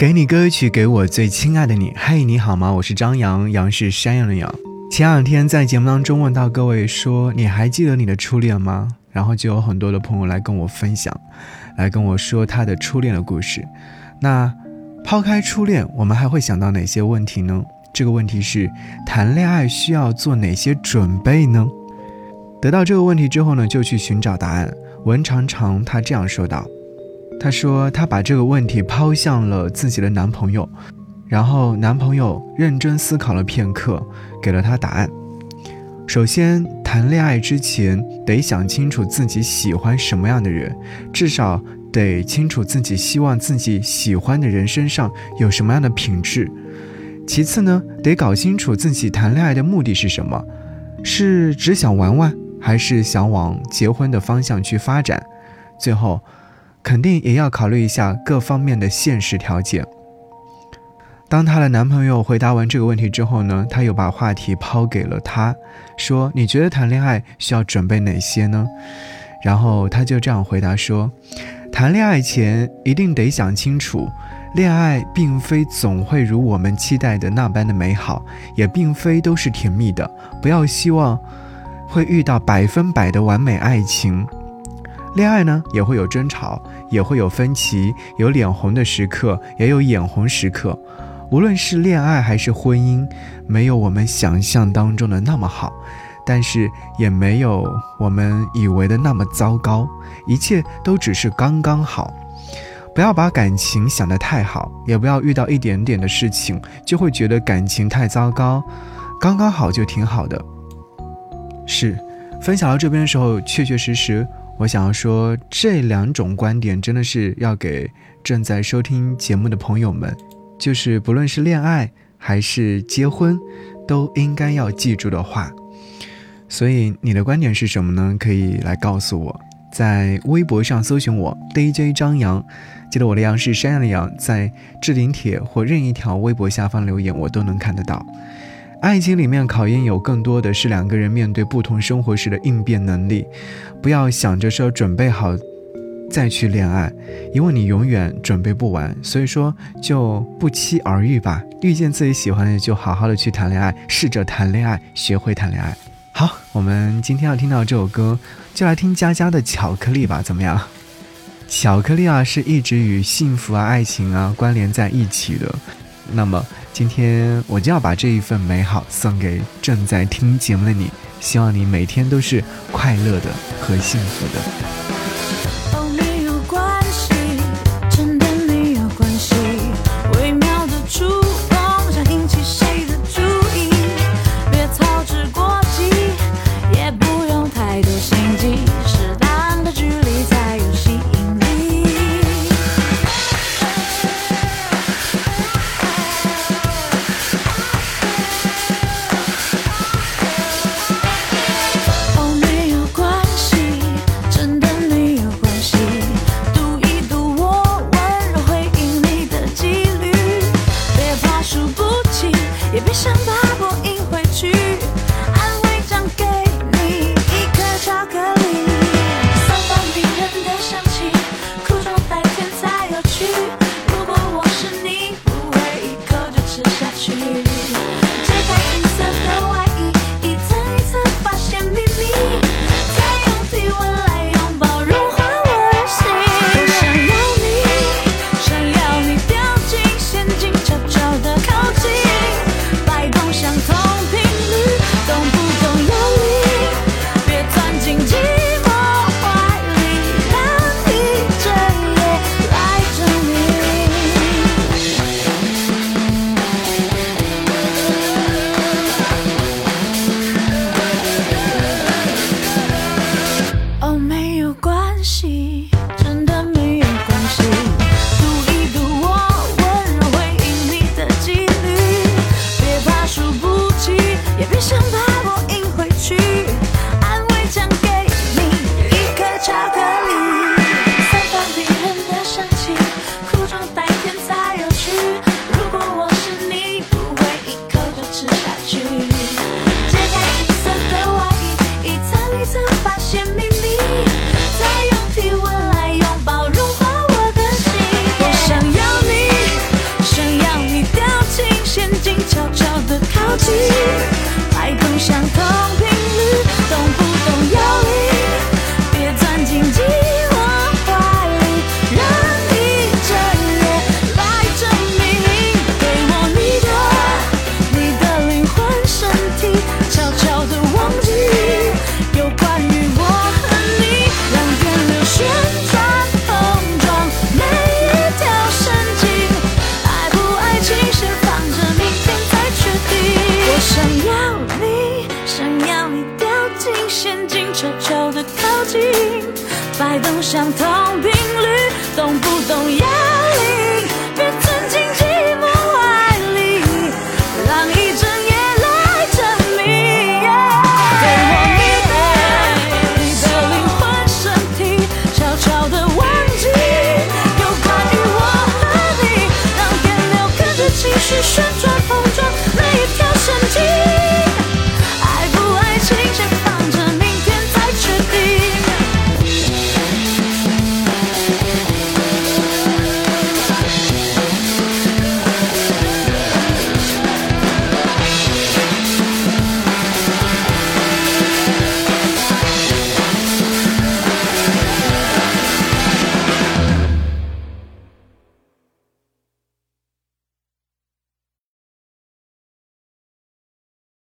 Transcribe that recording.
给你歌曲，给我最亲爱的你。嘿，你好吗？我是张扬，杨是山羊的羊。前两天在节目当中问到各位说，你还记得你的初恋吗？然后就有很多的朋友来跟我分享，来跟我说他的初恋的故事。那抛开初恋，我们还会想到哪些问题呢？这个问题是，谈恋爱需要做哪些准备呢？得到这个问题之后呢，就去寻找答案。文长长他这样说道。她说：“她把这个问题抛向了自己的男朋友，然后男朋友认真思考了片刻，给了她答案。首先，谈恋爱之前得想清楚自己喜欢什么样的人，至少得清楚自己希望自己喜欢的人身上有什么样的品质。其次呢，得搞清楚自己谈恋爱的目的是什么，是只想玩玩，还是想往结婚的方向去发展？最后。”肯定也要考虑一下各方面的现实条件。当她的男朋友回答完这个问题之后呢，她又把话题抛给了他，说：“你觉得谈恋爱需要准备哪些呢？”然后他就这样回答说：“谈恋爱前一定得想清楚，恋爱并非总会如我们期待的那般的美好，也并非都是甜蜜的。不要希望会遇到百分百的完美爱情。”恋爱呢，也会有争吵，也会有分歧，有脸红的时刻，也有眼红时刻。无论是恋爱还是婚姻，没有我们想象当中的那么好，但是也没有我们以为的那么糟糕。一切都只是刚刚好。不要把感情想得太好，也不要遇到一点点的事情就会觉得感情太糟糕。刚刚好就挺好的。是，分享到这边的时候，确确实实。我想要说，这两种观点真的是要给正在收听节目的朋友们，就是不论是恋爱还是结婚，都应该要记住的话。所以你的观点是什么呢？可以来告诉我，在微博上搜寻我 DJ 张扬，记得我的杨是山羊的羊，在置顶帖或任意一条微博下方留言，我都能看得到。爱情里面考验有更多的是两个人面对不同生活时的应变能力，不要想着说准备好再去恋爱，因为你永远准备不完。所以说就不期而遇吧，遇见自己喜欢的就好好的去谈恋爱，试着谈恋爱，学会谈恋爱。好，我们今天要听到这首歌，就来听佳佳的《巧克力》吧，怎么样？巧克力啊，是一直与幸福啊、爱情啊关联在一起的。那么今天我就要把这一份美好送给正在听节目的你，希望你每天都是快乐的和幸福的。爱都相同频率，懂不懂？